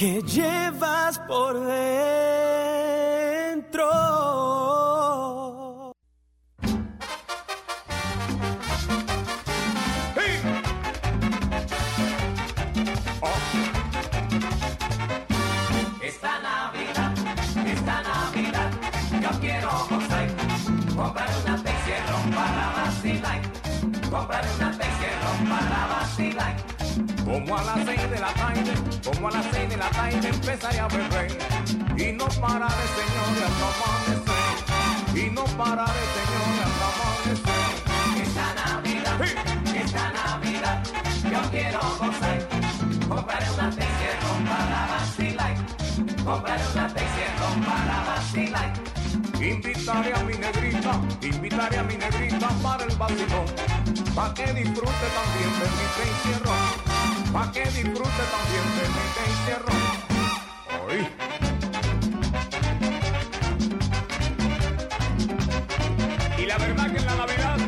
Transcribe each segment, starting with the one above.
que llevas por dentro. Esta Navidad, esta Navidad, yo quiero gozar. Comprar una Texierron para vacilar. Comprar una Texierron para vacilar. Como a las seis de la tarde, como a las seis de la tarde empezaré a beber. Y no pararé, señores, hasta amanecer. Y no pararé, señores, hasta amanecer. Esta Navidad, esta Navidad, yo quiero gozar. Comprar una Texierron para vacilar. Comprar una Texierron para vacilar. Invitaré a mi negrita, invitaré a mi negrita para el vacilón. Pa' que disfrute también de mi Texierron. Pa' que disfrute también de mi. Oí. Y la verdad que en la Navidad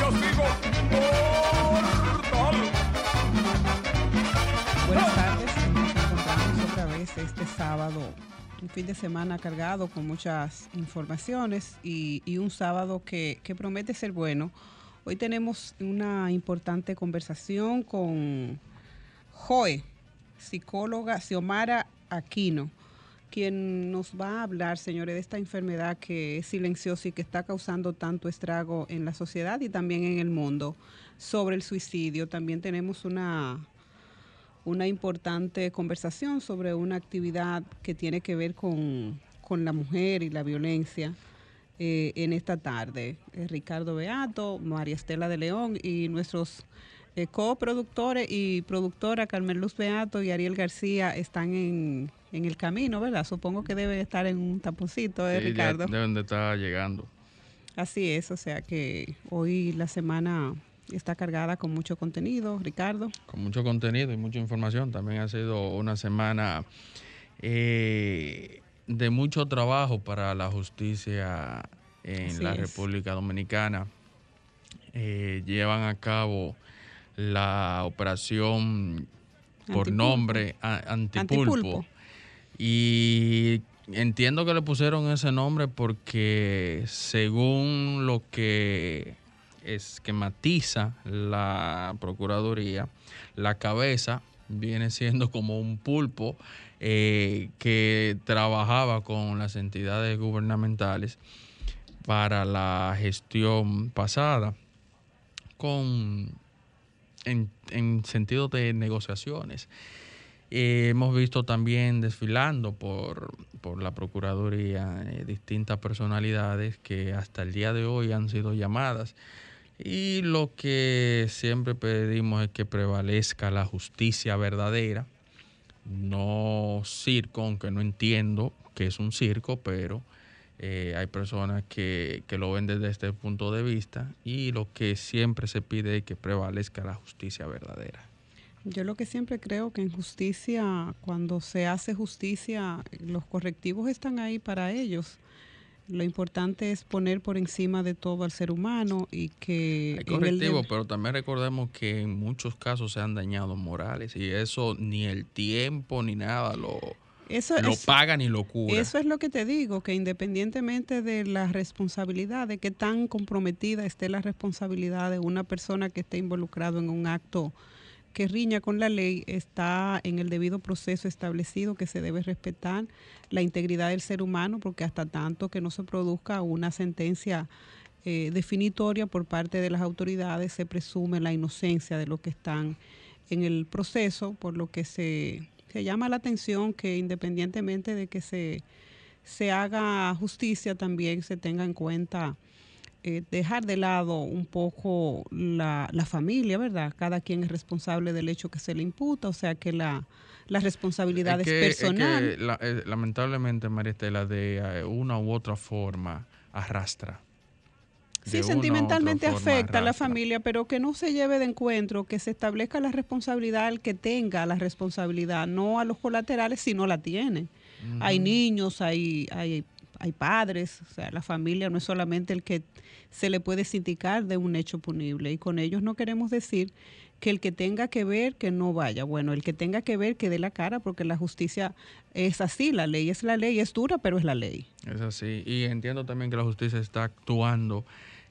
yo sigo mortal. Buenas tardes, nos encontramos otra vez este sábado, un fin de semana cargado con muchas informaciones y, y un sábado que, que promete ser bueno. Hoy tenemos una importante conversación con Joe, psicóloga Xiomara Aquino, quien nos va a hablar, señores, de esta enfermedad que es silenciosa y que está causando tanto estrago en la sociedad y también en el mundo, sobre el suicidio. También tenemos una una importante conversación sobre una actividad que tiene que ver con, con la mujer y la violencia eh, en esta tarde. Eh, Ricardo Beato, María Estela de León y nuestros eh, coproductores y productora Carmen Luz Beato y Ariel García están en, en el camino, ¿verdad? Supongo que deben estar en un taponcito, ¿eh, Sí, ya Ricardo? deben de estar llegando. Así es, o sea que hoy la semana está cargada con mucho contenido, Ricardo. Con mucho contenido y mucha información. También ha sido una semana eh, de mucho trabajo para la justicia en Así la es. República Dominicana. Eh, llevan a cabo la operación por Antipulpo. nombre a- antipulpo. Antipulpo. Y entiendo que le pusieron ese nombre porque según lo que esquematiza la Procuraduría, la cabeza viene siendo como un pulpo eh, que trabajaba con las entidades gubernamentales para la gestión pasada con en, en sentido de negociaciones. Eh, hemos visto también desfilando por, por la Procuraduría eh, distintas personalidades que hasta el día de hoy han sido llamadas. Y lo que siempre pedimos es que prevalezca la justicia verdadera, no circo, aunque no entiendo que es un circo, pero eh, hay personas que, que lo ven desde este punto de vista y lo que siempre se pide es que prevalezca la justicia verdadera. Yo lo que siempre creo que en justicia, cuando se hace justicia, los correctivos están ahí para ellos. Lo importante es poner por encima de todo al ser humano y que... Hay correctivos, de- pero también recordemos que en muchos casos se han dañado morales y eso ni el tiempo ni nada lo, Eso lo es- paga ni lo cura. Eso es lo que te digo, que independientemente de la responsabilidad, de qué tan comprometida esté la responsabilidad de una persona que esté involucrado en un acto que riña con la ley, está en el debido proceso establecido que se debe respetar la integridad del ser humano, porque hasta tanto que no se produzca una sentencia eh, definitoria por parte de las autoridades, se presume la inocencia de los que están en el proceso, por lo que se, se llama la atención que independientemente de que se, se haga justicia, también se tenga en cuenta eh, dejar de lado un poco la, la, familia, ¿verdad? Cada quien es responsable del hecho que se le imputa, o sea que la, la responsabilidad es, personal. Eh, lamentablemente, María Estela, de una u otra forma arrastra. Sí, sentimentalmente afecta a la familia, pero que no se lleve de encuentro, que se establezca la responsabilidad al que tenga la responsabilidad, no a los colaterales si no la tiene. Hay niños, hay, hay, hay padres, o sea, la familia no es solamente el que se le puede sindicar de un hecho punible. Y con ellos no queremos decir que el que tenga que ver, que no vaya. Bueno, el que tenga que ver, que dé la cara, porque la justicia es así, la ley es la ley, es dura, pero es la ley. Es así. Y entiendo también que la justicia está actuando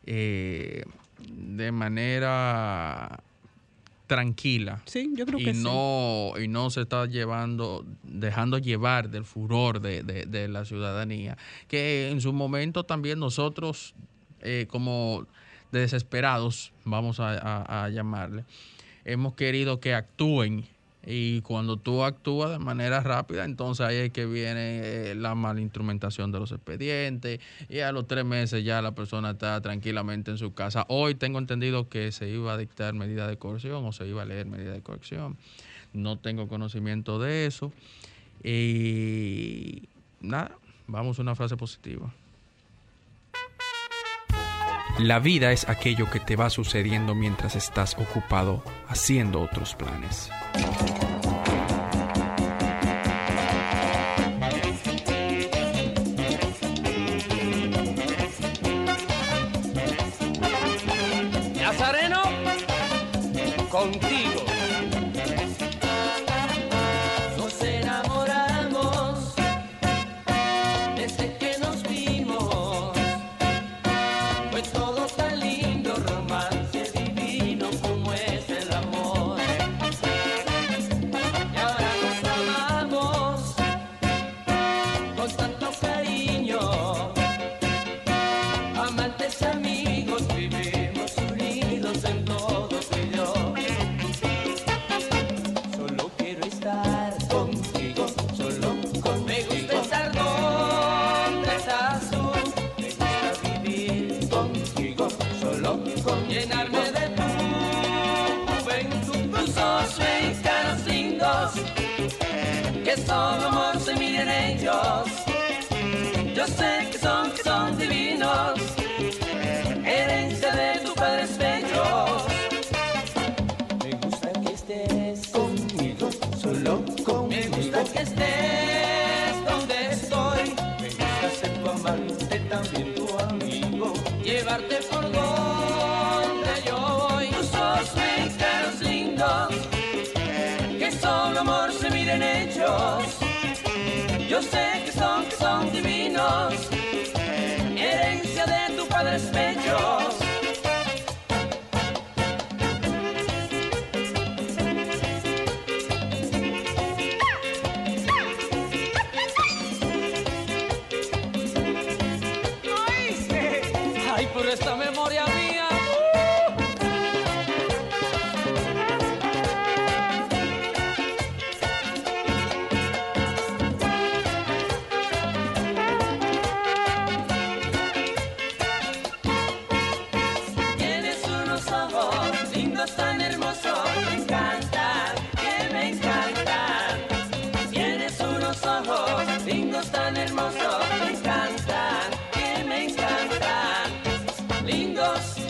eh, de manera tranquila. Sí, yo creo y que no, Y no se está llevando, dejando llevar del furor de, la ciudadanía. Que en su momento también nosotros, eh, como desesperados, vamos a llamarle, hemos querido que actúen y cuando tú actúas de manera rápida, entonces ahí es que viene eh, la malinstrumentación de los expedientes y a los tres meses ya la persona está tranquilamente en su casa. Hoy tengo entendido que se iba a dictar medida de coerción o se iba a leer medida de coerción. No tengo conocimiento de eso. Y nada, vamos a una frase positiva. La vida es aquello que te va sucediendo mientras estás ocupado haciendo otros planes. con llenarme de tu juventud, tus ojos lindos, que son amor rather spend lindos.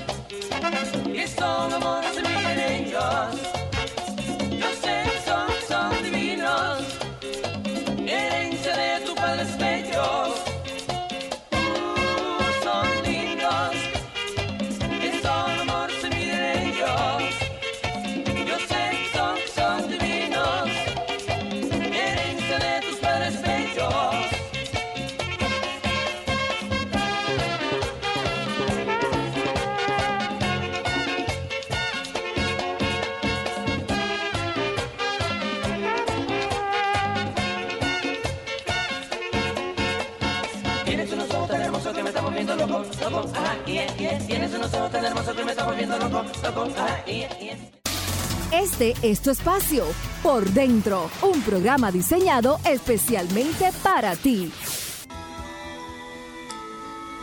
Este es tu espacio, Por Dentro, un programa diseñado especialmente para ti.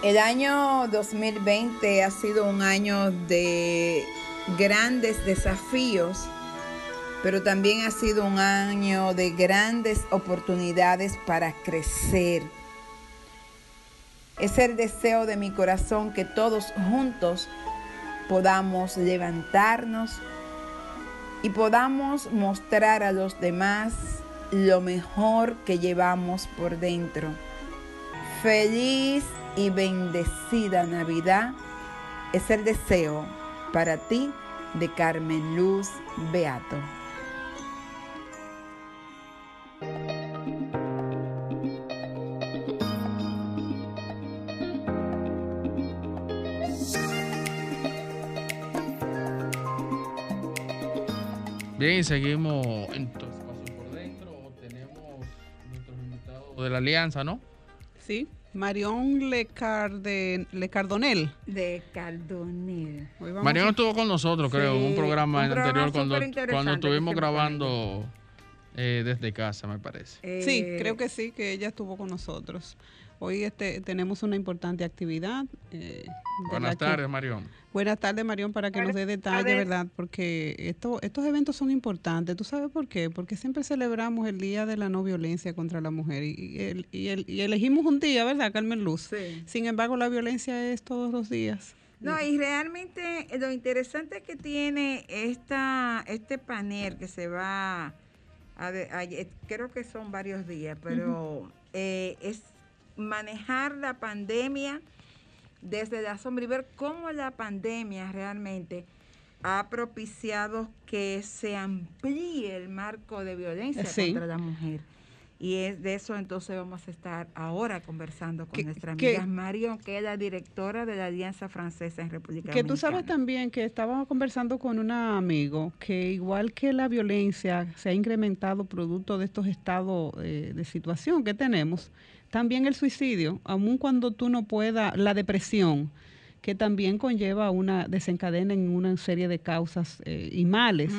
El año 2020 ha sido un año de grandes desafíos, pero también ha sido un año de grandes oportunidades para crecer. Es el deseo de mi corazón que todos juntos podamos levantarnos y podamos mostrar a los demás lo mejor que llevamos por dentro. Feliz y bendecida Navidad es el deseo para ti de Carmen Luz Beato. Seguimos en tu espacio por dentro. Tenemos nuestros invitados de la alianza, ¿no? Sí, Marión Lecarde, Lecardonel. De Cardonel. Mariano a- estuvo con nosotros, creo, en un programa un en programa anterior cuando, cuando estuvimos grabando eh, desde casa, me parece. Sí, Eh, creo que sí, que ella estuvo con nosotros. Hoy este, tenemos una importante actividad. eh, Buenas la que- tardes, Marión. Buenas tardes, Marión, para que nos dé detalle, tardes. ¿verdad? Porque esto, estos eventos son importantes. ¿Tú sabes por qué? Porque siempre celebramos el Día de la No Violencia contra la Mujer y, y el- y el- y elegimos un día, ¿verdad, Carmen Luz? Sí. Sin embargo, la violencia es todos los días. No, y realmente lo interesante que tiene esta, este panel que se va a- eh, creo que son varios días, pero eh, es manejar la pandemia desde la sombra y ver cómo la pandemia realmente ha propiciado que se amplíe el marco de violencia Sí. contra la mujer. Y es de eso entonces vamos a estar ahora conversando con Que- nuestra que- amiga Marion, que es la directora de la Alianza Francesa en República Que tú sabes Dominicana. también que estábamos conversando con un amigo que igual que la violencia se ha incrementado producto de estos estados eh, de situación que tenemos, también el suicidio, aun cuando tú no puedas, la depresión, que también conlleva una desencadena en una serie de causas eh, y males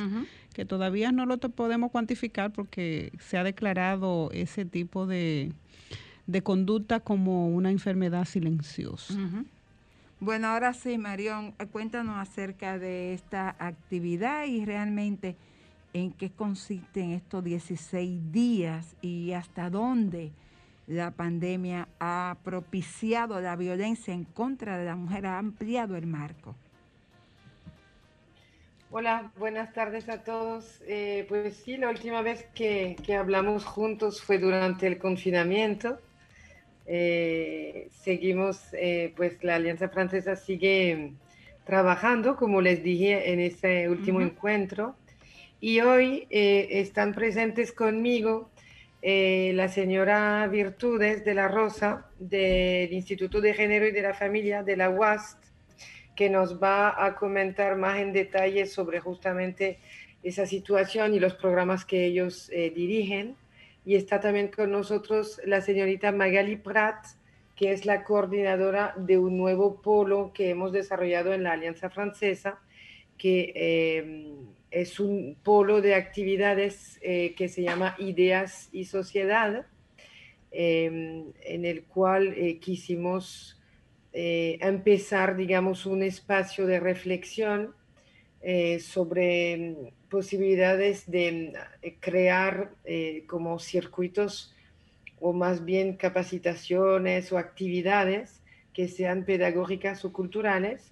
que todavía no lo podemos cuantificar porque se ha declarado ese tipo de, de conducta como una enfermedad silenciosa. Bueno, ahora sí, Marión, eh, cuéntanos acerca de esta actividad y realmente en qué consisten estos 16 días y hasta dónde la pandemia ha propiciado la violencia en contra de la mujer, ha ampliado el marco. Hola, buenas tardes a todos. Eh, pues sí, la última vez que, que hablamos juntos fue durante el confinamiento. Eh, seguimos, eh, pues la Alianza Francesa sigue trabajando, como les dije en ese último Ujú. encuentro. Y hoy eh, están presentes conmigo eh, la señora Virtudes de la Rosa del Instituto de Género y de la Familia de la UAST, que nos va a comentar más en detalle sobre justamente esa situación y los programas que ellos eh, dirigen. Y está también con nosotros la señorita Magali Prat, que es la coordinadora de un nuevo polo que hemos desarrollado en la Alianza Francesa, que eh, es un polo de actividades eh, que se llama Ideas y Sociedad, eh, en el cual eh, quisimos eh, empezar, digamos, un espacio de reflexión sobre mm, posibilidades de crear como circuitos o más bien capacitaciones o actividades que sean pedagógicas o culturales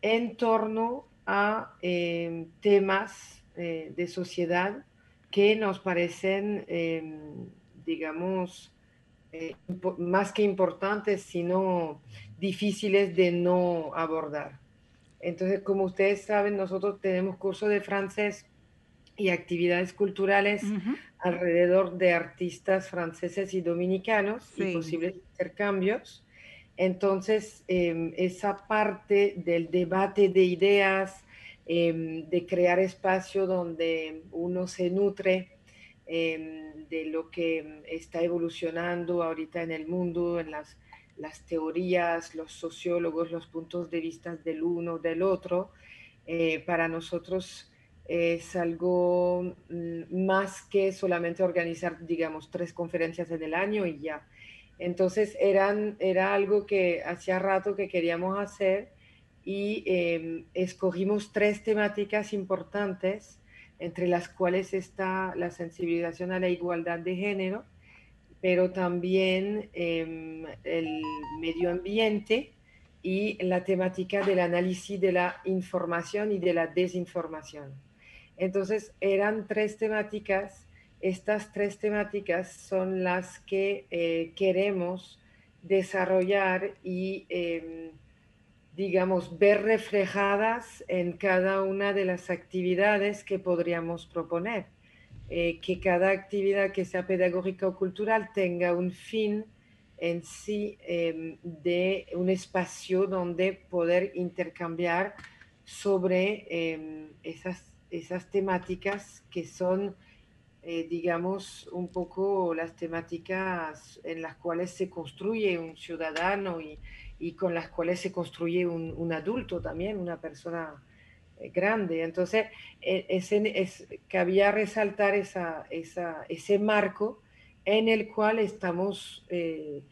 en torno a eh, temas eh, de sociedad que nos parecen, eh, digamos, eh, impo- más que importantes, sino difíciles de no abordar. Entonces, como ustedes saben, nosotros tenemos curso de francés y actividades culturales alrededor de artistas franceses y dominicanos Sí. y posibles intercambios. Entonces, eh, esa parte del debate de ideas, eh, de crear espacio donde uno se nutre eh, de lo que está evolucionando ahorita en el mundo, en las, las teorías, los sociólogos, los puntos de vista del uno, del otro, eh, para nosotros es algo mm, más que solamente organizar, digamos, tres conferencias en el año y ya. Entonces eran, era algo que hacía rato que queríamos hacer y em, escogimos tres temáticas importantes, entre las cuales está la sensibilización a la igualdad de género, pero también em, el medio ambiente y la temática del análisis de la información y de la desinformación. Entonces eran tres temáticas estas tres temáticas son las que eh, queremos desarrollar y, em, digamos, ver reflejadas en cada una de las actividades que podríamos proponer. Eh, que cada actividad que sea pedagógica o cultural tenga un fin en sí em, de un espacio donde poder intercambiar sobre em, esas, esas temáticas que son eh, digamos, un poco las temáticas en las cuales se construye un ciudadano y, y con las cuales se construye un, adulto también, una persona eh, grande. Entonces, e, es, cabía resaltar esa, esa, ese marco en el cual estamos eh,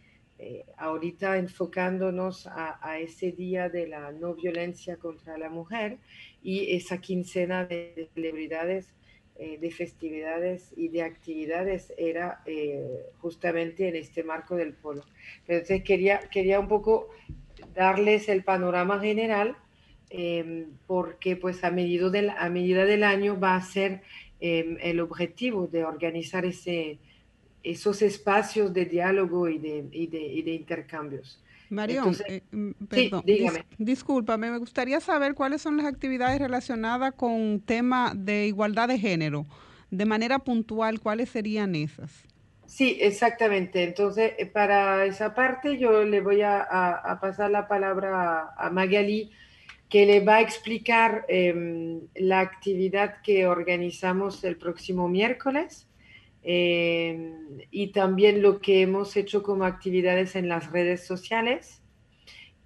ahorita enfocándonos a, a, ese día de la no violencia contra la mujer y esa quincena de celebridades eh, de festividades y de actividades era eh, justamente en este marco del polo. Entonces quería, quería un poco darles el panorama general em, porque pues a medida, del, a medida del año va a ser em, el objetivo de organizar ese, esos espacios de diálogo y de, y de, y de intercambios. Marión, eh, mm, perdón, discúlpame, me gustaría saber cuáles son las actividades relacionadas con tema de igualdad de género. De manera puntual, ¿cuáles serían esas? Sí, exactamente. Entonces, eh, para esa parte yo le voy a, pasar la palabra a, Magali, que le va a explicar em, la actividad que organizamos el próximo miércoles eh, y también lo que hemos hecho como actividades en las redes sociales.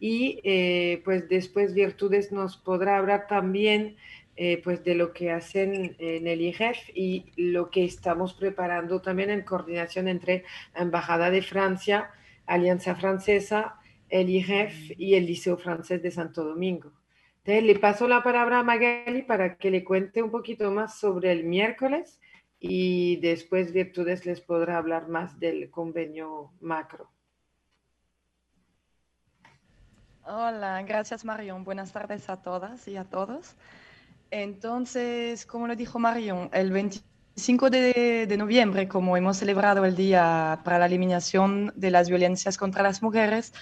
Y eh, pues después Virtudes nos podrá hablar también eh, pues de lo que hacen en el IGEF y lo que estamos preparando también en coordinación entre Embajada de Francia, Alianza Francesa, el IGEF y el Liceo Francés de Santo Domingo. Entonces le paso la palabra a Magali para que le cuente un poquito más sobre el miércoles y después Virtudes les podrá hablar más del convenio macro. Hola, gracias Marion. Buenas tardes a todas y a todos. Entonces, como lo dijo Marion, el 25 de, noviembre, como hemos celebrado el Día para la Eliminación de las Violencias contra las Mujeres,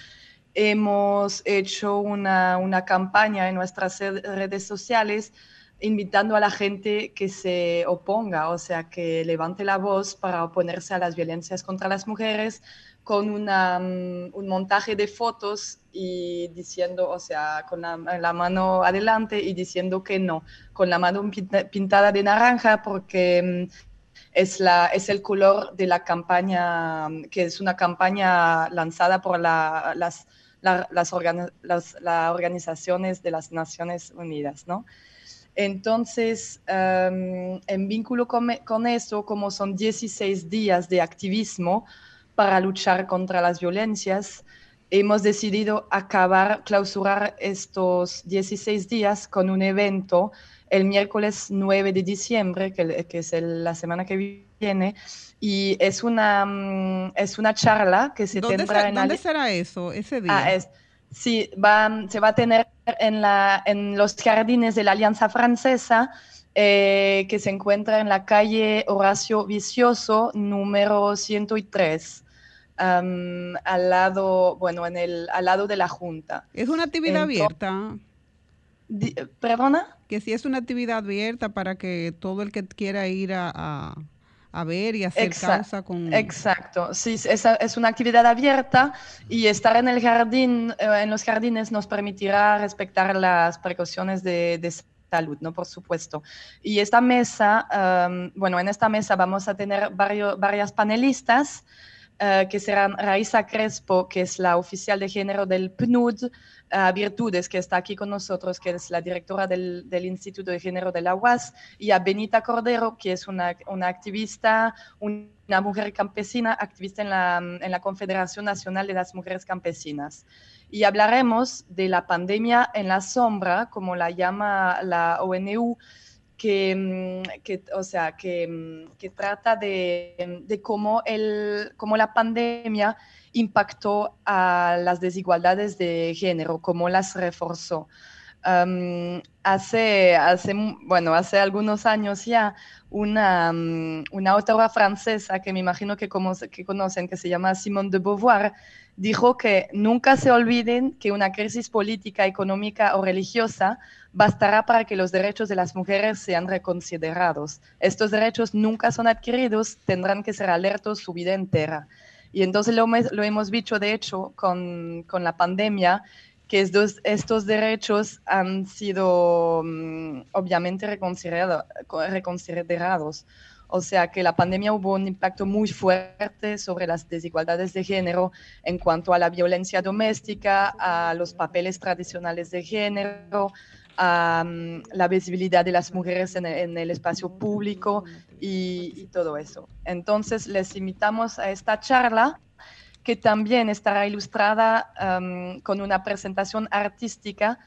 hemos hecho una, una campaña en nuestras redes sociales invitando a la gente que se oponga, o sea, que levante la voz para oponerse a las violencias contra las mujeres con una, mm, un montaje de fotos y diciendo, o sea, con la, mano adelante y diciendo que no, con la mano pintada de naranja porque mm, es, la, es el color de la campaña, mm, que es una campaña lanzada por las, las, las, organizaciones de las Naciones Unidas, ¿no? Entonces, em, en vínculo con, eso, como son 16 días de activismo para luchar contra las violencias, hemos decidido acabar, clausurar estos 16 días con un evento el miércoles 9 de diciembre, que, es la semana que viene, y es una, mm, es una charla que se tendrá en... ¿Dónde será eso, ese día? Ah, Sí, se va a tener en, la, en los jardines de la Alianza Francesa, eh, que se encuentra en la calle Horacio Vicioso, número 103. al lado, bueno, en el, al lado de la Junta. ¿Es una actividad abierta? ¿Perdona? Que si es una actividad abierta para que todo el que quiera ir a a ver y hacer causa con... Exacto, sí, es, es, una actividad abierta y estar en el jardín, eh, en los jardines nos permitirá respetar las precauciones de, de salud, ¿no? Por supuesto. Y esta mesa, bueno, en esta mesa vamos a tener varios, varias panelistas eh, que serán Raiza Crespo, que es la oficial de género del PNUD, uh, Virtudes, que está aquí con nosotros, que es la directora del, del, Instituto de Género de la UAS, y a Benita Cordero, que es una, una activista, una mujer campesina, activista en la, en la Confederación Nacional de las Mujeres Campesinas. Y hablaremos de la pandemia en la sombra, como la llama la ONU, que, mm, que, o sea, que, mm, que trata de, de cómo, el, cómo la pandemia impactó a las desigualdades de género, cómo las reforzó. Hace, hace, bueno, hace algunos años ya, una, una autora francesa que me imagino que, como, que conocen, que se llama Simone de Beauvoir, dijo que nunca se olviden que una crisis política, económica o religiosa bastará para que los derechos de las mujeres sean reconsiderados. Estos derechos nunca son adquiridos, tendrán que ser alertos su vida entera. Y entonces lo, lo hemos visto, de hecho, con, con la pandemia, que estos, estos derechos han sido um, obviamente reconsiderados. O sea que la pandemia hubo un impacto muy fuerte sobre las desigualdades de género en cuanto a la violencia doméstica, a los papeles tradicionales de género, a um, la visibilidad de las mujeres en el, en el espacio público y, y, todo eso. Entonces les invitamos a esta charla que también estará ilustrada con una presentación artística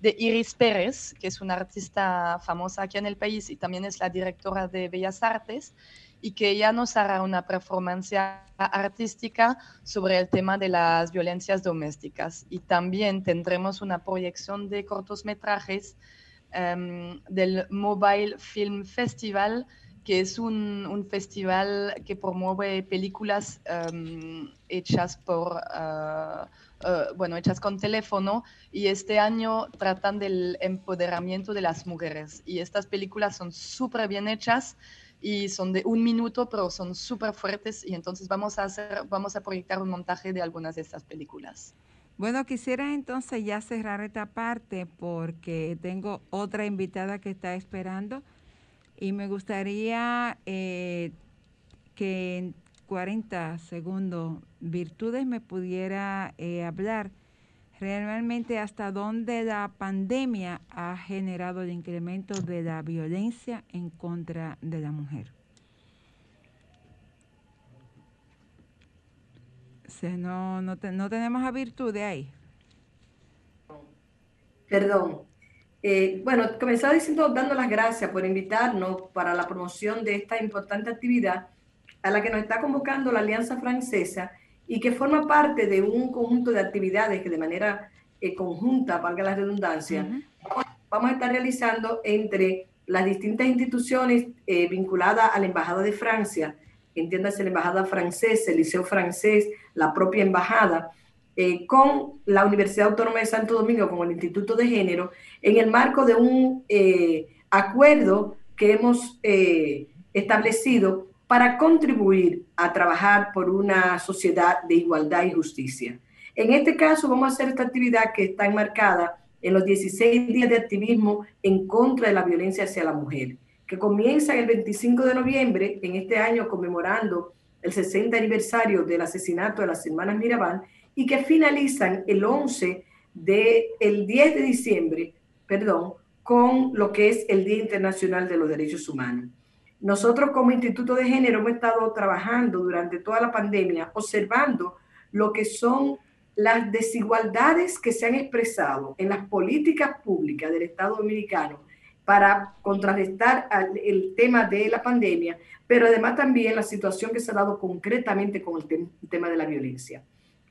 de Iris Pérez, que es una artista famosa aquí en el país y también es la directora de Bellas Artes, y que ella nos hará una performance artística sobre el tema de las violencias domésticas. Y también tendremos una proyección de cortometrajes um, del Mobile Film Festival, que es un, un festival que promueve películas um, hechas por... Uh, bueno, hechas con teléfono y este año tratan del empoderamiento de las mujeres y estas películas son súper bien hechas y son de un minuto pero son súper fuertes y entonces vamos a hacer, vamos a proyectar un montaje de algunas de estas películas. Bueno, quisiera entonces ya cerrar esta parte porque tengo otra invitada que está esperando y me gustaría eh, que 40 segundos, Virtudes me pudiera eh, hablar realmente hasta dónde la pandemia ha generado el incremento de la violencia en contra de la mujer. No, no, tenemos a ahí. Perdón. Eh, bueno, comenzaba diciendo, dando las gracias por invitarnos para la promoción de esta importante actividad a la que nos está convocando la Alianza Francesa y que forma parte de un conjunto de actividades que de manera eh, conjunta, valga la redundancia, vamos a estar realizando entre las distintas instituciones eh, vinculadas a la Embajada de Francia, entiéndase la Embajada Francesa, el Liceo Francés, la propia Embajada, eh, con la Universidad Autónoma de Santo Domingo, con el Instituto de Género, en el marco de un acuerdo que hemos establecido para contribuir a trabajar por una sociedad de igualdad y justicia. En este caso vamos a hacer esta actividad que está enmarcada en los 16 días de activismo en contra de la violencia hacia la mujer, que comienza el 25 de noviembre en este año conmemorando el 60 aniversario del asesinato de las hermanas Mirabal y que finalizan el 11 de el 10 de diciembre, perdón, con lo que es el Día Internacional de los Derechos Humanos. Nosotros como Instituto de Género hemos estado trabajando durante toda la pandemia, observando lo que son las desigualdades que se han expresado en las políticas públicas del Estado Dominicano para contrarrestar el tema de la pandemia, pero además también la situación que se ha dado concretamente con el, tema de la violencia.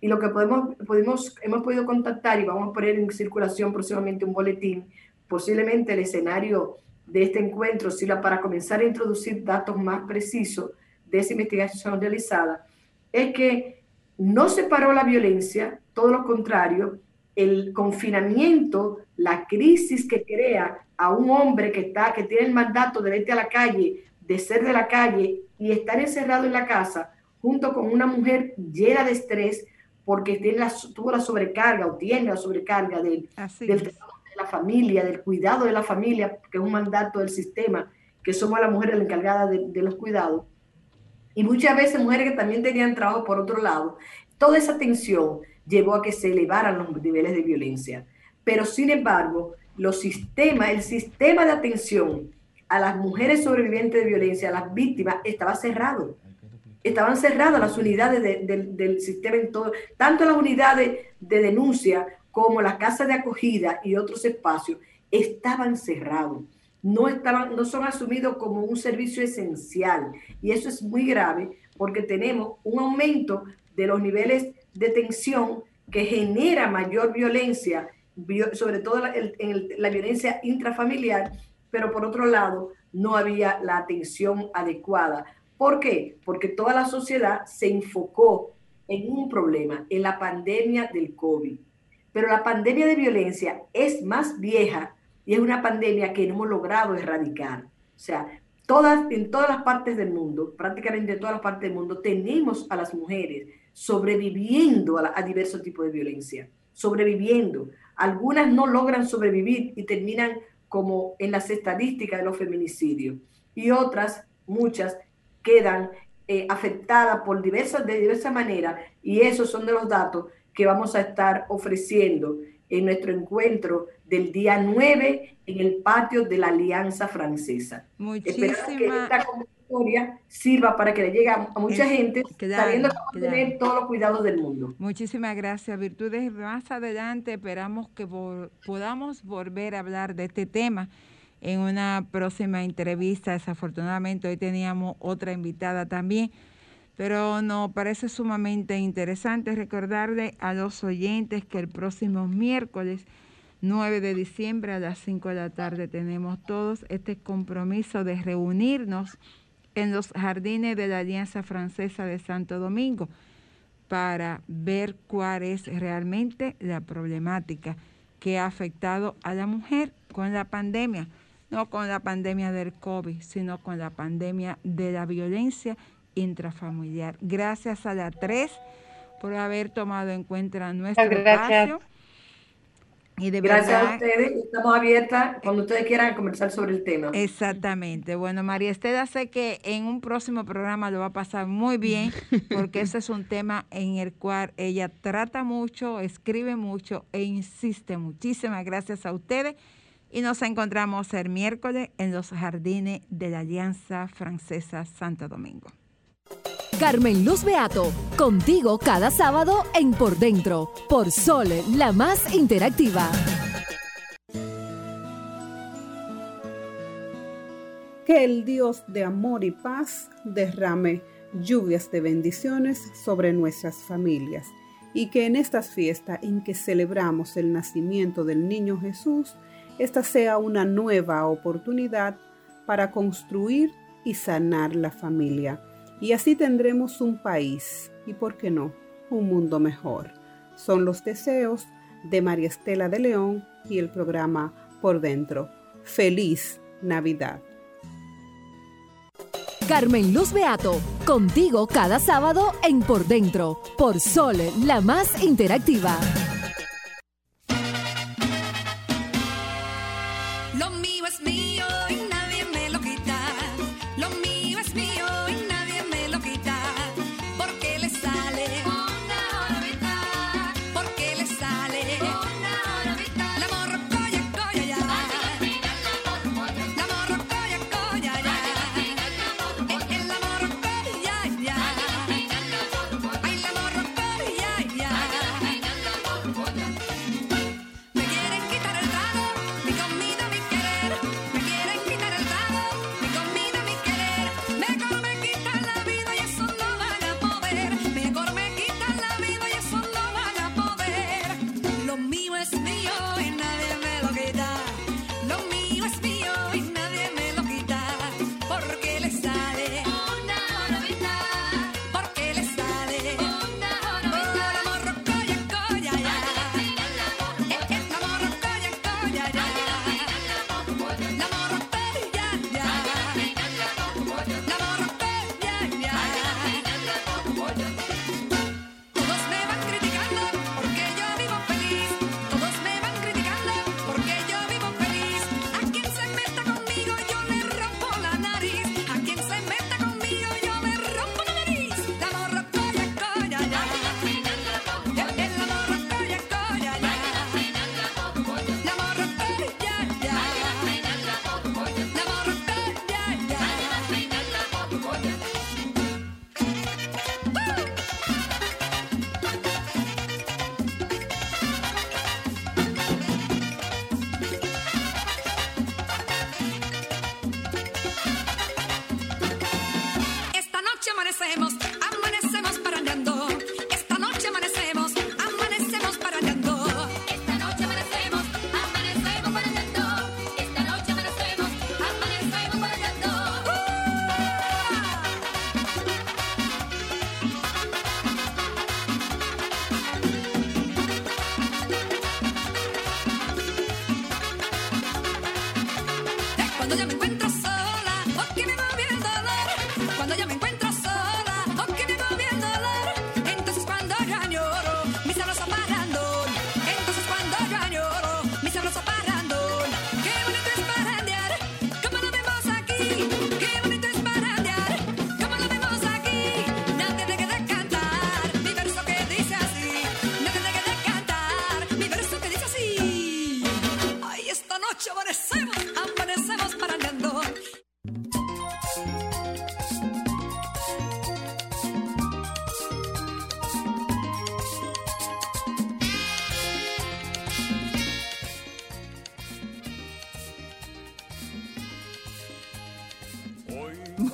Y lo que podemos, podemos, hemos podido contactar y vamos a poner en circulación próximamente un boletín, posiblemente el escenario de este encuentro sino para comenzar a introducir datos más precisos de esa investigación realizada, es que no se paró la violencia, todo lo contrario, el confinamiento, la crisis que crea a un hombre que está, que tiene el mandato de vete a la calle, de ser de la calle y estar encerrado en la casa, junto con una mujer llena de estrés, porque tiene la, tuvo la sobrecarga o tiene la sobrecarga del, del trabajo la familia, del cuidado de la familia, que es un mandato del sistema, que somos las mujeres encargadas de, de los cuidados. y muchas veces mujeres que también tenían trabajo por otro lado, toda esa tensión llevó a que se elevaran los niveles de violencia. Pero sin embargo, los sistemas, el sistema de atención a las mujeres sobrevivientes de violencia, a las víctimas, estaba cerrado. Estaban cerradas las unidades del sistema en todo, tanto las unidades de denuncia como las casas de acogida y otros espacios estaban cerrados. No, estaban, no son asumidos como un servicio esencial. Y eso es muy grave porque tenemos un aumento de los niveles de tensión que genera mayor violencia, sobre todo en la violencia intrafamiliar, pero por otro lado no había la atención adecuada. ¿Por qué? Porque toda la sociedad se enfocó en un problema, en la pandemia del COVID. Pero la pandemia de violencia es más vieja y es una pandemia que no hemos logrado erradicar. O sea, todas, en todas las partes del mundo, prácticamente en todas las partes del mundo, tenemos a las mujeres sobreviviendo a, diversos tipos de violencia, sobreviviendo. Algunas no logran sobrevivir y terminan como en las estadísticas de los feminicidios. Y otras, muchas, quedan eh, afectadas por diversas, de diversas maneras. Y esos son de los datos que vamos a estar ofreciendo en nuestro encuentro del día 9 en el patio de la Alianza Francesa. Muchísimas que esta convocatoria sirva para que le llegue a, mucha gente, sabiendo que vamos a tener todos los cuidados del mundo. Muchísimas gracias, Virtudes. Más adelante esperamos que podamos volver a hablar de este tema en una próxima entrevista. Desafortunadamente hoy teníamos otra invitada también pero nos parece sumamente interesante recordarle a los oyentes que el próximo miércoles 9 de diciembre a las 5 de la tarde tenemos todos este compromiso de reunirnos en los jardines de la Alianza Francesa de Santo Domingo para ver cuál es realmente la problemática que ha afectado a la mujer con la pandemia, no con la pandemia del COVID, sino con la pandemia de la violencia intrafamiliar. Gracias a la tres por haber tomado en cuenta nuestro espacio. Y de Gracias a ustedes, estamos abiertas cuando ustedes quieran conversar sobre el tema. Exactamente. Bueno, María Estela, sé que en un próximo programa lo va a pasar muy bien, porque ese es un tema en el cual ella trata mucho, escribe mucho e insiste. Muchísimas gracias a ustedes y nos encontramos el miércoles en los jardines de la Alianza Francesa Santo Domingo. Carmen Luz Beato, contigo cada sábado en Por Dentro, por Sol, la más interactiva. Que el Dios de amor y paz derrame lluvias de bendiciones sobre nuestras familias y que en estas fiestas en que celebramos el nacimiento del niño Jesús, esta sea una nueva oportunidad para construir y sanar la familia y así tendremos un país y, ¿por qué no?, un mundo mejor. Son los deseos de María Estela de León y el programa Por Dentro. Feliz Navidad. Carmen Luz Beato, contigo cada sábado en Por Dentro, por Sol, la más interactiva. was mío.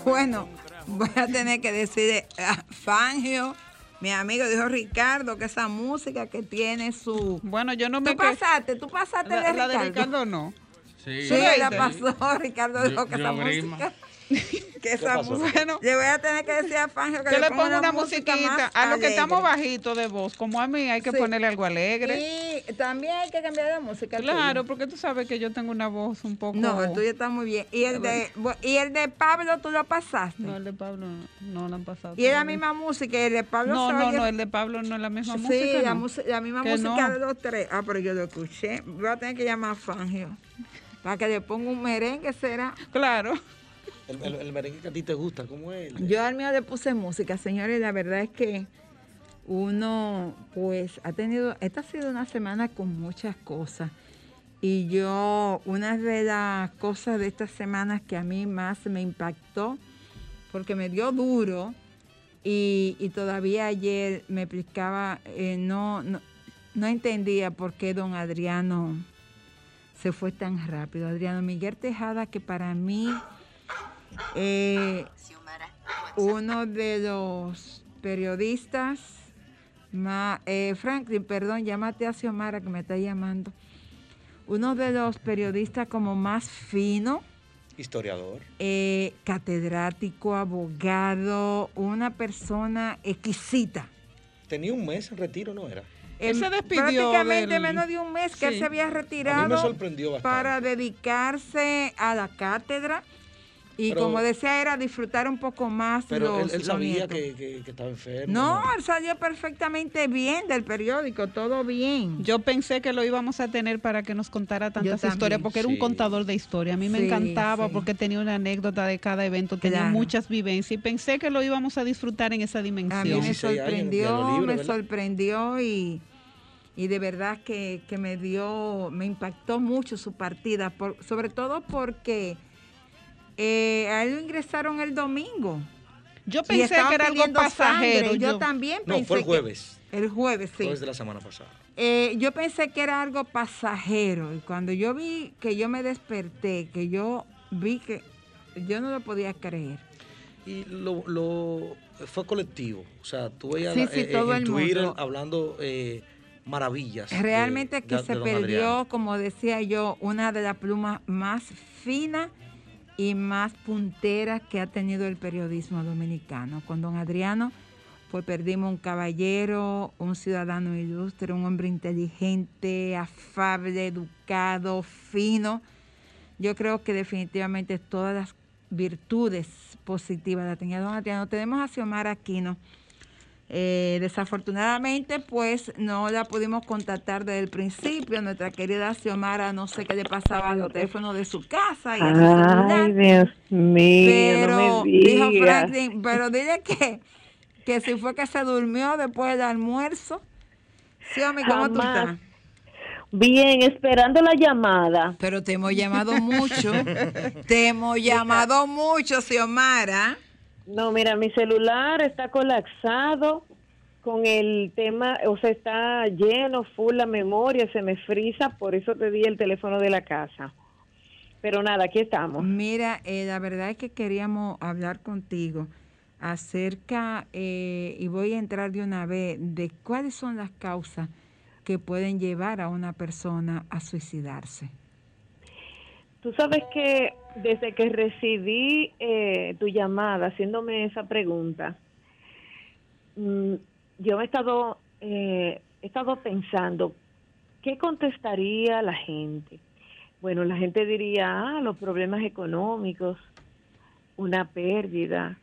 Bueno, voy a tener que decir a Fangio, mi amigo dijo Ricardo, que esa música que tiene su... Bueno, yo no me... ¿Tú pasaste? ¿Tú pasaste La, de la Ricardo? de Ricardo no. Sí, Sí, la pasó, Ricardo Yo- dijo que yo esa grima. música... Que esa. Bueno. Le voy a tener que decir a Fangio que, Que le ponga ponga una musiquita. A lo que estamos bajitos de voz, como a mí, hay que Sí. ponerle algo alegre. Y también hay que cambiar de música. Claro, tuyo. porque tú sabes que yo tengo una voz un poco... No, el tuyo está muy bien. Y el de, y el de Pablo tú lo pasaste. No, el de Pablo no, no lo han pasado. Y es la misma música, y el de Pablo No, no, no, el de Pablo no es la misma sí, música. la, ¿no? mus- la misma Que música no. de los tres. Ah, pero yo lo escuché. Voy a tener que llamar a Fangio para que le ponga un merengue, será. Claro. El, merengue que a ti te gusta, ¿cómo es? Yo al mío le puse música, señores. La verdad es que uno, pues, ha tenido. Esta ha sido una semana con muchas cosas. Y yo, una de las cosas de esta semana que a mí más me impactó, porque me dio duro, y, y todavía ayer me explicaba, eh, no, no, no entendía por qué don Adriano se fue tan rápido. Adriano Miguel Tejada, que para mí eh, uno de los periodistas, ma- eh, Franklin, perdón, llámate a Xiomara que me está llamando. Uno de los periodistas como más fino, Historiador. eh, catedrático, abogado, una persona exquisita. Tenía un mes en retiro, ¿no era? Em, se despidió Prácticamente del- menos de un mes que él se había A mí me retirado sorprendió bastante. para dedicarse a la cátedra y Pero- como decía era disfrutar un poco más Pero los, él los sabía que, que- que estaba enfermo. No, él salió perfectamente bien del periódico, todo bien. Yo pensé que lo íbamos a tener para que nos contara tantas historias, porque era un contador de historia. A mí me encantaba sí. porque tenía una anécdota de cada evento, tenía Claro. muchas vivencias y pensé que lo íbamos a disfrutar en esa A mí dimensión. me 16 años en el sorprendió, me ¿verdad? sorprendió y, y de verdad que, que me dio, me impactó mucho su partida, por- sobre todo porque eh, a él lo ingresaron el domingo. Yo pensé que era algo pasajero. Yo, yo- también pensé No, fue el que- jueves. el jueves, sí. Jueves de la semana pasada. Eh, yo pensé que era algo pasajero y cuando yo vi que yo me desperté, que yo vi que yo no lo podía creer. Y lo, lo- fue colectivo. O sea, tú veías Sí, sí, eh, todo en el Twitter mundo. hablando eh, maravillas. de- Realmente que de- se de don perdió, Adriano. como decía yo, una de las plumas más finas y más punteras que ha tenido el periodismo dominicano. Con don Adriano, pues perdimos un caballero, un ciudadano ilustre, un hombre inteligente, afable, educado, fino. Yo creo que definitivamente todas las virtudes positivas la tenía don Adriano. Tenemos a Xiomara Aquino. Eh, desafortunadamente, pues no la pudimos contactar desde el principio. Nuestra querida Xiomara, no sé qué le pasaba a los teléfonos de su casa y a su Ay, celular. Dios mío, Pero no me dijo. Franklin, pero dile que, que si fue que se durmió después del almuerzo. Xiomi, ¿cómo tú Jamás. estás? Bien, esperando la llamada. Pero te hemos llamado mucho. te hemos llamado mucho, Xiomara. No, mira, mi celular está colapsado con el tema, o sea, está lleno, full la memoria, se me frisa, por eso te di el teléfono de la casa. Pero nada, aquí estamos. Mira, eh, la verdad es que queríamos hablar contigo acerca, eh, y voy a entrar de una vez, de cuáles son las causas que pueden llevar a una persona a suicidarse. Tú sabes que desde que recibí eh, tu llamada haciéndome esa pregunta, mm, yo he estado, eh, he estado pensando, ¿qué contestaría la gente? Bueno, la gente diría, ah, los problemas económicos, una pérdida,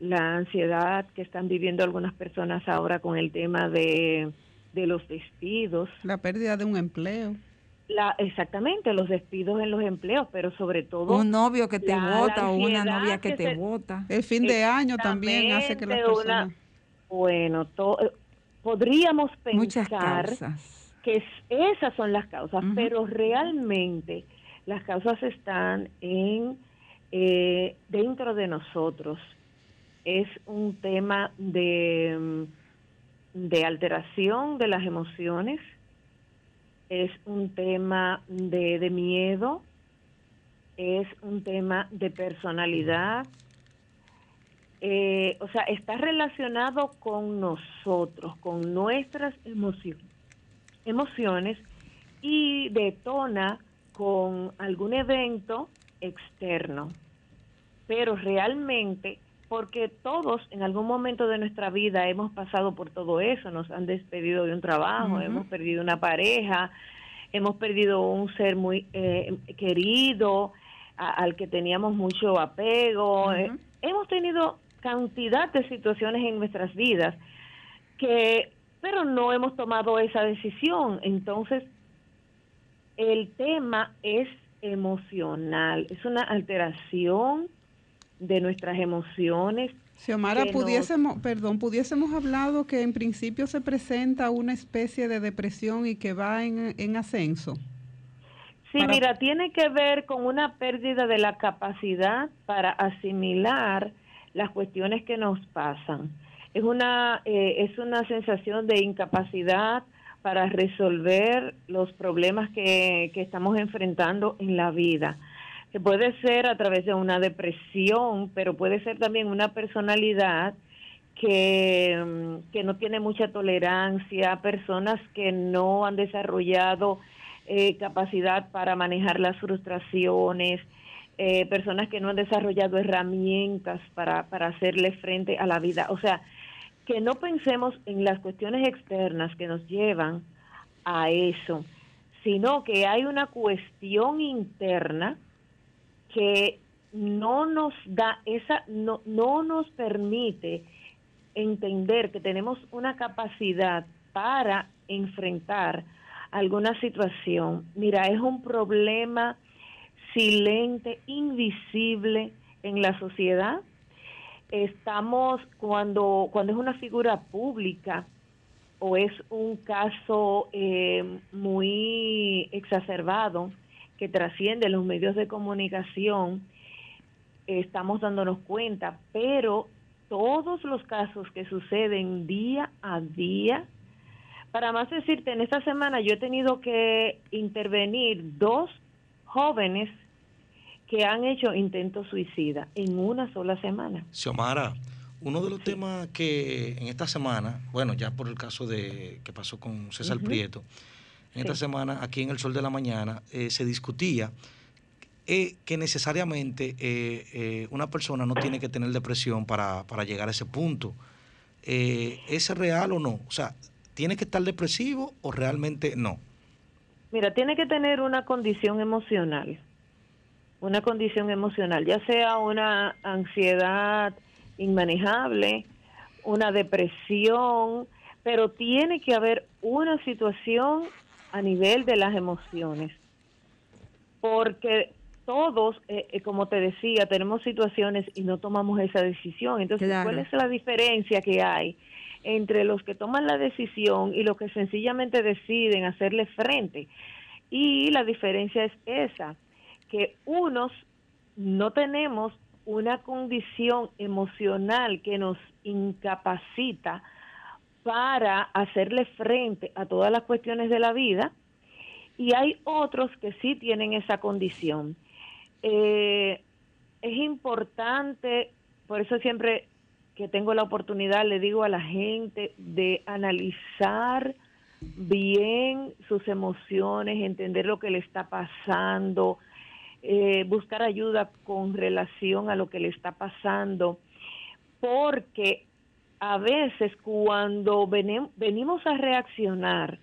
la ansiedad que están viviendo algunas personas ahora con el tema de, de los despidos. La pérdida de un empleo. La, exactamente, los despidos en los empleos, pero sobre todo... Un novio que te vota o una novia que, te vota. El fin de año también hace que las una- personas... bueno, to- podríamos pensar que es- esas son las causas, pero realmente las causas están en eh, dentro de nosotros. Es un tema de, mm, de alteración de las emociones, es un tema de, de miedo, es un tema de personalidad, eh, o sea, está relacionado con nosotros, con nuestras emociones, emociones y detona con algún evento externo. Pero realmente, porque todos en algún momento de nuestra vida hemos pasado por todo eso, nos han despedido de un trabajo, hemos perdido una pareja, hemos perdido un ser muy eh, querido, a- al que teníamos mucho apego, eh, hemos tenido cantidad de situaciones en nuestras vidas que pero no hemos tomado esa decisión. Entonces el tema es emocional es una alteración de nuestras emociones Xiomara, nos- pudiésemos, perdón, pudiésemos hablado que en principio se presenta una especie de depresión y que va en, en ascenso. Sí, Para- mira, tiene que ver con una pérdida de la capacidad para asimilar las cuestiones que nos pasan. Es una, eh, es una sensación de incapacidad para resolver los problemas que, que estamos enfrentando en la vida. Que puede ser a través de una depresión, pero puede ser también una personalidad que, mm, que no tiene mucha tolerancia, personas que no han desarrollado eh, capacidad para manejar las frustraciones, eh, personas que no han desarrollado herramientas para, para hacerle frente a la vida. O sea, que no pensemos en las cuestiones externas que nos llevan a eso, sino que hay una cuestión interna que no nos da esa no no nos permite entender que tenemos una capacidad para enfrentar alguna situación. Mira, es un problema silente, invisible en la sociedad. Estamos cuando cuando es una figura pública o es un caso eh, muy exacerbado que trasciende los medios de comunicación, estamos dándonos cuenta, pero todos los casos que suceden día a día, para más decirte, en esta semana yo he tenido que intervenir dos jóvenes que han hecho intentos suicida en una sola semana. Xiomara, uno de los temas que en esta semana, bueno, ya por el caso de que pasó con César. Prieto, en esta Sí. semana aquí en el Sol de la Mañana eh, se discutía eh, que necesariamente eh, una persona no tiene que tener depresión para, para llegar a ese punto. ¿Es real o no? O sea, ¿tiene que estar depresivo o realmente no? Mira, tiene que tener una condición emocional, una condición emocional, ya sea una ansiedad inmanejable, una depresión, pero tiene que haber una situación a nivel de las emociones, porque todos, eh, eh, como te decía, tenemos situaciones y no tomamos esa decisión. Entonces, Claro. ¿cuál es la diferencia que hay entre los que toman la decisión y los que sencillamente deciden hacerle frente? Y la diferencia es esa, que unos no tenemos una condición emocional que nos incapacita para hacerle frente a todas las cuestiones de la vida y hay otros que sí tienen esa condición. Eh, es importante, por eso siempre que tengo la oportunidad le digo a la gente de analizar bien sus emociones, entender lo que le está pasando, eh, buscar ayuda con relación a lo que le está pasando, porque a veces cuando venimos a reaccionar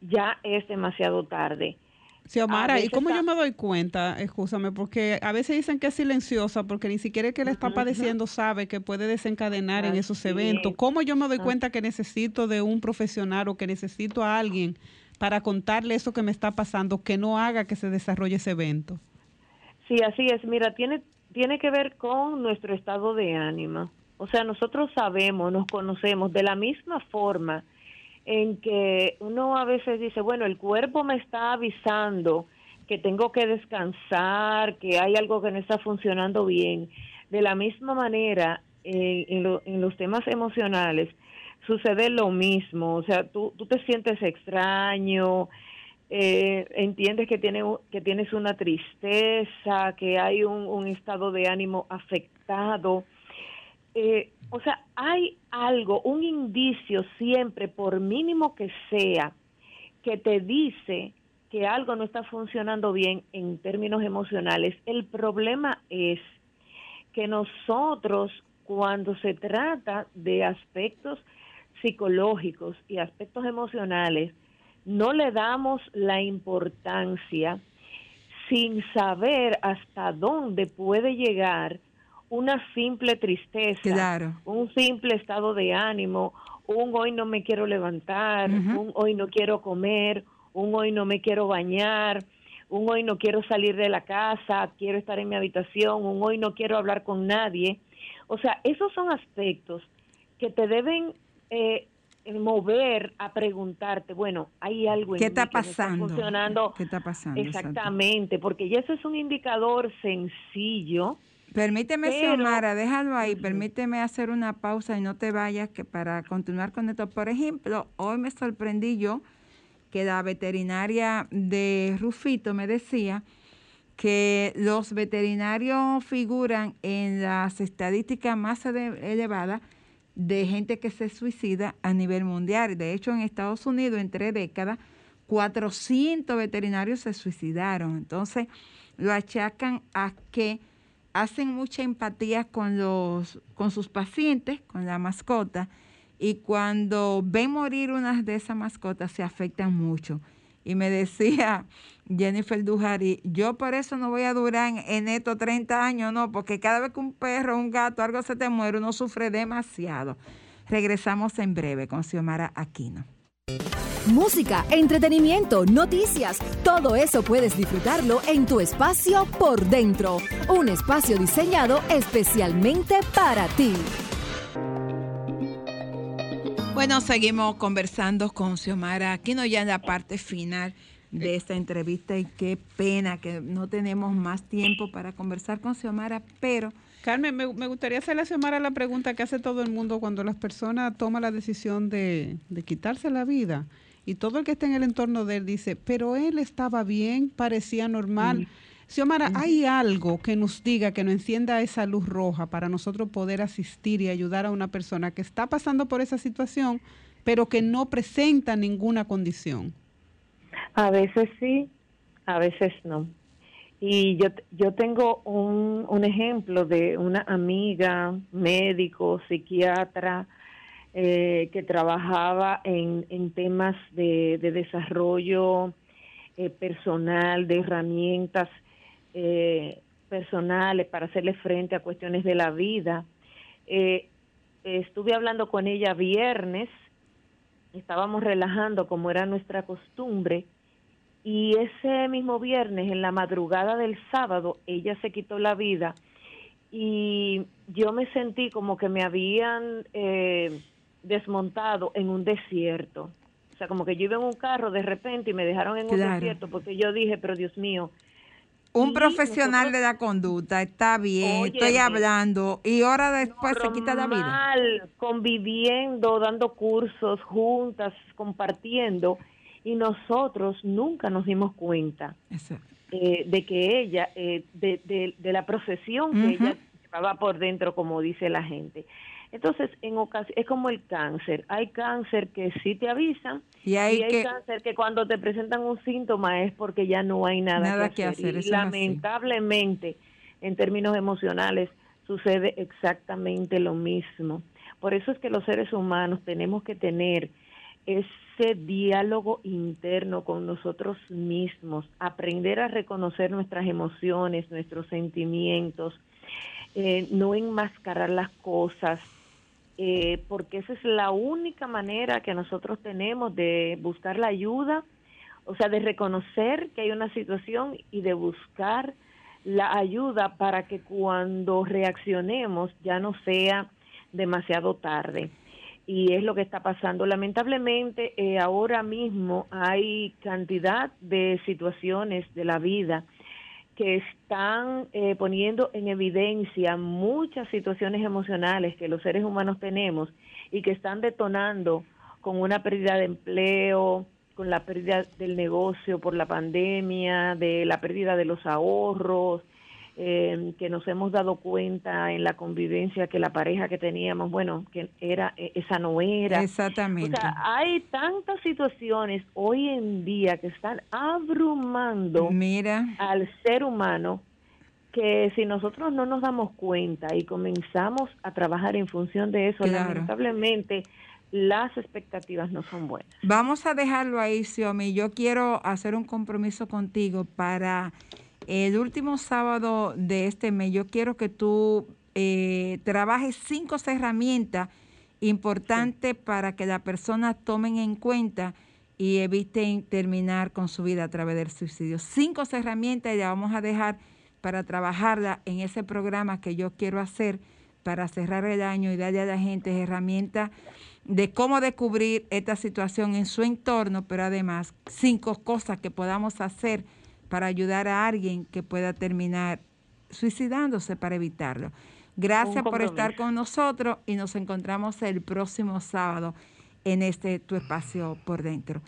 ya es demasiado tarde. Xiomara, A ¿y cómo yo me doy cuenta? Escúchame, porque a veces dicen que es silenciosa, porque ni siquiera el que le está padeciendo sabe que puede desencadenar en esos eventos. ¿Cómo yo me doy Ah. cuenta que necesito de un profesional o que necesito a alguien para contarle eso que me está pasando, que no haga que se desarrolle ese evento? Sí, así es. Mira, tiene, tiene que ver con nuestro estado de ánimo. O sea, nosotros sabemos, nos conocemos de la misma forma en que uno a veces dice, bueno, el cuerpo me está avisando que tengo que descansar, que hay algo que no está funcionando bien. De la misma manera, eh, en, lo- en los temas emocionales sucede lo mismo. O sea, tú, tú te sientes extraño, eh, entiendes que, tiene, que tienes una tristeza, que hay un estado de ánimo afectado. Eh, o sea, hay algo, un indicio siempre, por mínimo que sea, que te dice que algo no está funcionando bien en términos emocionales. El problema es que nosotros, cuando se trata de aspectos psicológicos y aspectos emocionales, no le damos la importancia sin saber hasta dónde puede llegar una simple tristeza, un simple estado de ánimo, un hoy no me quiero levantar, un hoy no quiero comer, un hoy no me quiero bañar, un hoy no quiero salir de la casa, quiero estar en mi habitación, un hoy no quiero hablar con nadie. O sea, esos son aspectos que te deben eh, mover a preguntarte, bueno, hay algo en ¿Qué está mí que no pasando? funcionando. ¿Qué está pasando? Exactamente, porque ya eso es un indicador sencillo. Permíteme, Pero- Xiomara, déjalo ahí, permíteme hacer una pausa y no te vayas que para continuar con esto. Por ejemplo, hoy me sorprendí yo que la veterinaria de Rufito me decía que los veterinarios figuran en las estadísticas más ele- elevadas de gente que se suicida a nivel mundial. De hecho, en Estados Unidos, en tres décadas, 400 veterinarios se suicidaron. Entonces, lo achacan a que hacen mucha empatía con, los, con sus pacientes, con la mascota, y cuando ven morir una de esas mascotas se afectan mucho. Y me decía Jennifer Dujari, yo por eso no voy a durar en estos 30 años, no, porque cada vez que un perro, un gato, algo se te muere, uno sufre demasiado. Regresamos en breve con Xiomara Aquino. Música, entretenimiento, noticias, todo eso puedes disfrutarlo en tu espacio por dentro. Un espacio diseñado especialmente para ti. Bueno, seguimos conversando con Xiomara Aquino ya en la parte final de esta entrevista y qué pena que no tenemos más tiempo para conversar con Xiomara, pero... Carmen, me, me gustaría hacerle a Xiomara la pregunta que hace todo el mundo cuando las personas toman la decisión de, de quitarse la vida y todo el que está en el entorno de él dice, pero él estaba bien, parecía normal. Xiomara, ¿hay algo que nos diga, que nos encienda esa luz roja para nosotros poder asistir y ayudar a una persona que está pasando por esa situación, pero que no presenta ninguna condición? A veces sí, a veces no. Y yo, yo tengo un, un ejemplo de una amiga, médico, psiquiatra, eh, que trabajaba en, en temas de, de desarrollo eh, personal, de herramientas eh, personales para hacerle frente a cuestiones de la vida. Eh, estuve hablando con ella viernes, estábamos relajando como era nuestra costumbre, y ese mismo viernes, en la madrugada del sábado, ella se quitó la vida y yo me sentí como que me habían eh, desmontado en un desierto. O sea, como que yo iba en un carro de repente y me dejaron en un desierto porque yo dije, pero Dios mío, Un profesional nosotros- de la conducta, está bien, estoy hablando, y hora después se quita la vida. conviviendo, dando cursos juntas, compartiendo, y nosotros nunca nos dimos cuenta eh, de que ella, eh, de, de- de la procesión que ella llevaba por dentro, como dice la gente. Entonces, en ocas- es como el cáncer. Hay cáncer que sí te avisan Y hay que- cáncer que cuando te presentan un síntoma es porque ya no hay nada, Nada que que hacer. hacer, Y lamentablemente, en términos emocionales, sucede exactamente lo mismo. Por eso es que los seres humanos tenemos que tener ese diálogo interno con nosotros mismos, aprender a reconocer nuestras emociones, nuestros sentimientos, eh, no enmascarar las cosas, eh, porque esa es la única manera que nosotros tenemos de buscar la ayuda, o sea, de reconocer que hay una situación y de buscar la ayuda para que cuando reaccionemos ya no sea demasiado tarde. Y es lo que está pasando. Lamentablemente, eh, ahora mismo hay cantidad de situaciones de la vida que están eh, poniendo en evidencia muchas situaciones emocionales que los seres humanos tenemos y que están detonando con una pérdida de empleo, con la pérdida del negocio por la pandemia, de la pérdida de los ahorros, eh, que nos hemos dado cuenta en la convivencia que la pareja que teníamos, bueno, que era e, esa no era. Exactamente. O sea, hay tantas situaciones hoy en día que están abrumando Mira. al ser humano que si nosotros no nos damos cuenta y comenzamos a trabajar en función de eso, Claro. lamentablemente las expectativas no son buenas. Vamos a dejarlo ahí, Xiomi. Yo quiero hacer un compromiso contigo para el último sábado de este mes. Yo quiero que tú eh, trabajes cinco herramientas importantes para que las personas tomen en cuenta y eviten terminar con su vida a través del suicidio. Cinco herramientas y las vamos a dejar para trabajarla en ese programa que yo quiero hacer para cerrar el año y darle a la gente herramientas de cómo descubrir esta situación en su entorno, pero además cinco cosas que podamos hacer para ayudar a alguien que pueda terminar suicidándose para evitarlo. Gracias por estar con nosotros y nos encontramos el próximo sábado en este tu espacio por dentro.